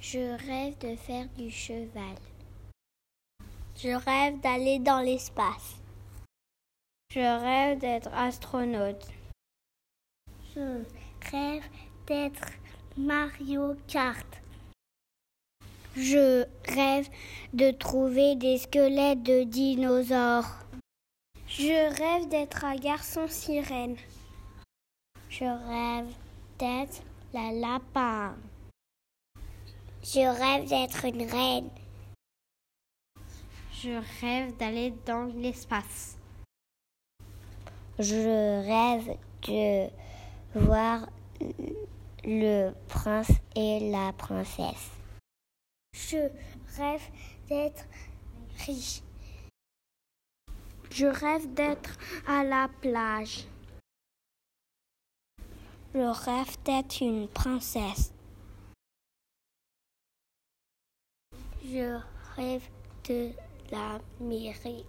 Je rêve de faire du cheval. Je rêve d'aller dans l'espace. Je rêve d'être astronaute. Je rêve d'être Mario Kart. Je rêve de trouver des squelettes de dinosaures. Je rêve d'être un garçon sirène. Je rêve d'être la lapin. Je rêve d'être une reine. Je rêve d'aller dans l'espace. Je rêve de voir le prince et la princesse. Je rêve d'être riche. Je rêve d'être à la plage. Je rêve d'être une princesse. Je rêve de l'Amérique.